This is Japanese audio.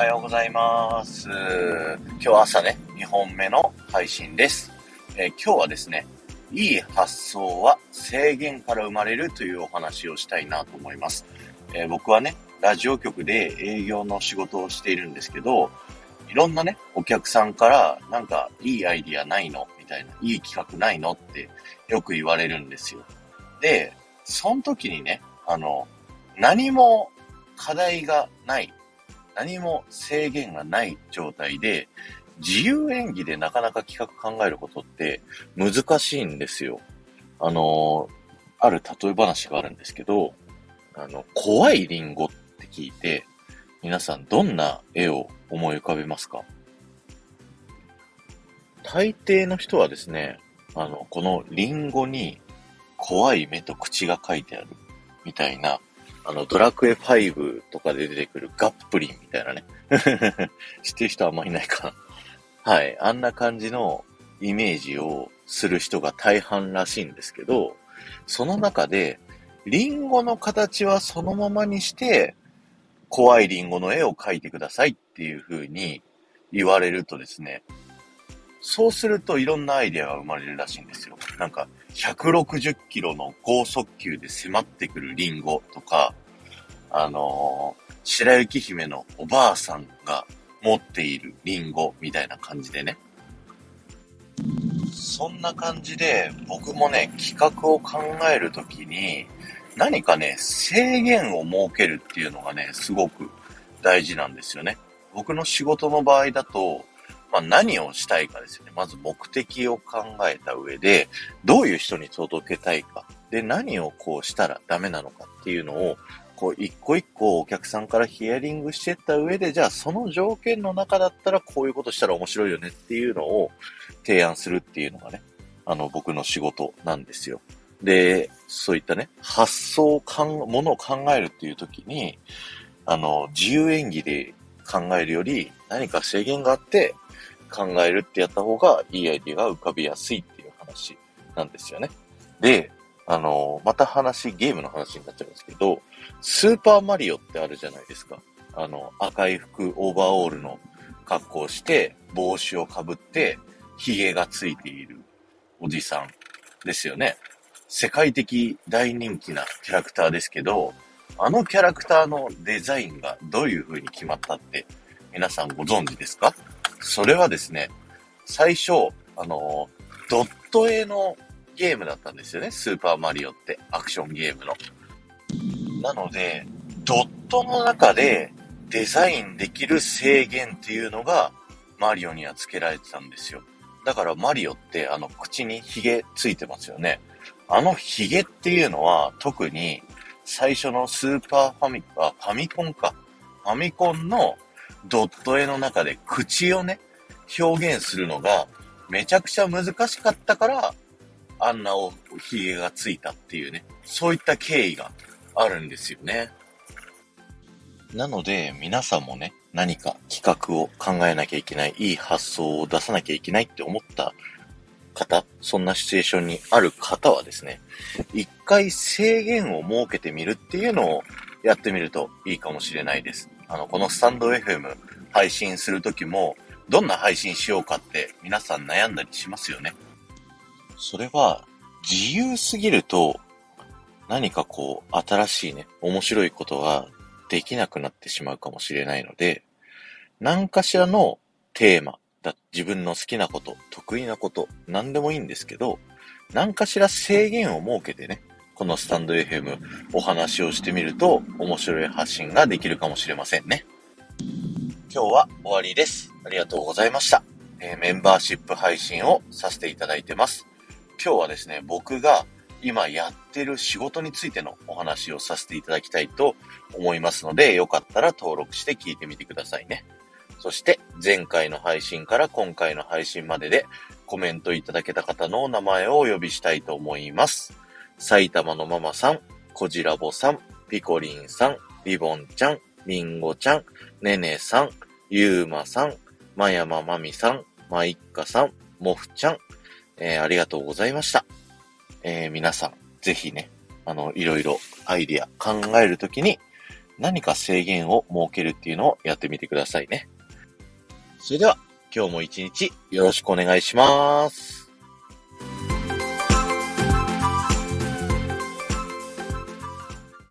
はようございます。今日朝ね、2本目の配信です。えー、今日はですね、いい発想は制限から生まれるというお話をしたいなと思います。えー、僕はね、ラジオ局で営業の仕事をしているんですけど、いろんなね、お客さんからなんかいいアイディアないの？みたいな、いい企画ないの？ってよく言われるんですよ。で、その時にね、あの、何も課題がない、何も制限がない状態で、自由演技でなかなか企画考えることって難しいんですよ。あの、ある例え話があるんですけど、あの、怖いリンゴって聞いて、皆さんどんな絵を思い浮かべますか？大抵の人はですね、あの、このリンゴに怖い目と口が書いてあるみたいなあの、ドラクエ5とかで出てくるガップリンみたいなね。知ってる人あんまいないかな。はい。あんな感じのイメージをする人が大半らしいんですけど、その中で、リンゴの形はそのままにして、怖いリンゴの絵を描いてくださいっていう風に言われるとですね、そうするといろんなアイデアが生まれるらしいんですよ。なんか、160キロの高速球で迫ってくるリンゴとか、あのー、白雪姫のおばあさんが持っているリンゴみたいな感じでね。そんな感じで、僕もね、企画を考えるときに、何かね、制限を設けるっていうのがね、すごく大事なんですよね。僕の仕事の場合だと、まあ、何をしたいかですよね。まず目的を考えた上で、どういう人に届けたいか。で、何をこうしたらダメなのかっていうのを、こう、一個一個お客さんからヒアリングしてった上で、じゃあその条件の中だったらこういうことしたら面白いよねっていうのを提案するっていうのがね、あの、僕の仕事なんですよ。で、そういったね、発想かん、ものを考えるっていう時に、あの、自由演技で考えるより、何か制限があって、考えるってやった方がいいアイディアが浮かびやすいっていう話なんですよね。で、あの、また話、ゲームの話になっちゃうんですけど、スーパーマリオってあるじゃないですか。あの、赤い服、オーバーオールの格好をして、帽子をかぶって、髭がついているおじさんですよね。世界的大人気なキャラクターですけど、あのキャラクターのデザインがどういう風に決まったって皆さんご存知ですか？それはですね、最初、あの、ドット絵のゲームだったんですよね。スーパーマリオってアクションゲームの。なので、ドットの中でデザインできる制限っていうのがマリオには付けられてたんですよ。だからマリオってあの口にヒゲついてますよね。あのヒゲっていうのは特に最初のスーパーファミ、あ、ファミコンか。ファミコンのドット絵の中で口をね、表現するのがめちゃくちゃ難しかったから、あんなお髭がついたっていうね、そういった経緯があるんですよね。なので、皆さんもね、何か企画を考えなきゃいけない、いい発想を出さなきゃいけないって思った方、そんなシチュエーションにある方はですね、一回制限を設けてみるっていうのをやってみるといいかもしれないです。あの、このスタンド FM 配信するときも、どんな配信しようかって皆さん悩んだりしますよね。それは、自由すぎると、何かこう、新しいね、面白いことができなくなってしまうかもしれないので、何かしらのテーマだ、自分の好きなこと、得意なこと、何でもいいんですけど、何かしら制限を設けてね、このスタンド FM お話をしてみると面白い発信ができるかもしれませんね。今日は終わりです。ありがとうございました。えー、メンバーシップ配信をさせていただいてます。今日はですね、僕が今やってる仕事についてのお話をさせていただきたいと思いますので、よかったら登録して聞いてみてくださいね。そして、前回の配信から今回の配信まででコメントいただけた方のお名前をお呼びしたいと思います。埼玉のママさん、こじらぼさん、ピコリンさん、リボンちゃん、りんごちゃん、ねねさん、ゆうまさん、まやままみさん、まいっかさん、もふちゃん、えー、ありがとうございました。えー、皆さん、ぜひね、あの、いろいろアイディア考えるときに、何か制限を設けるっていうのをやってみてくださいね。それでは、今日も一日よろしくお願いします。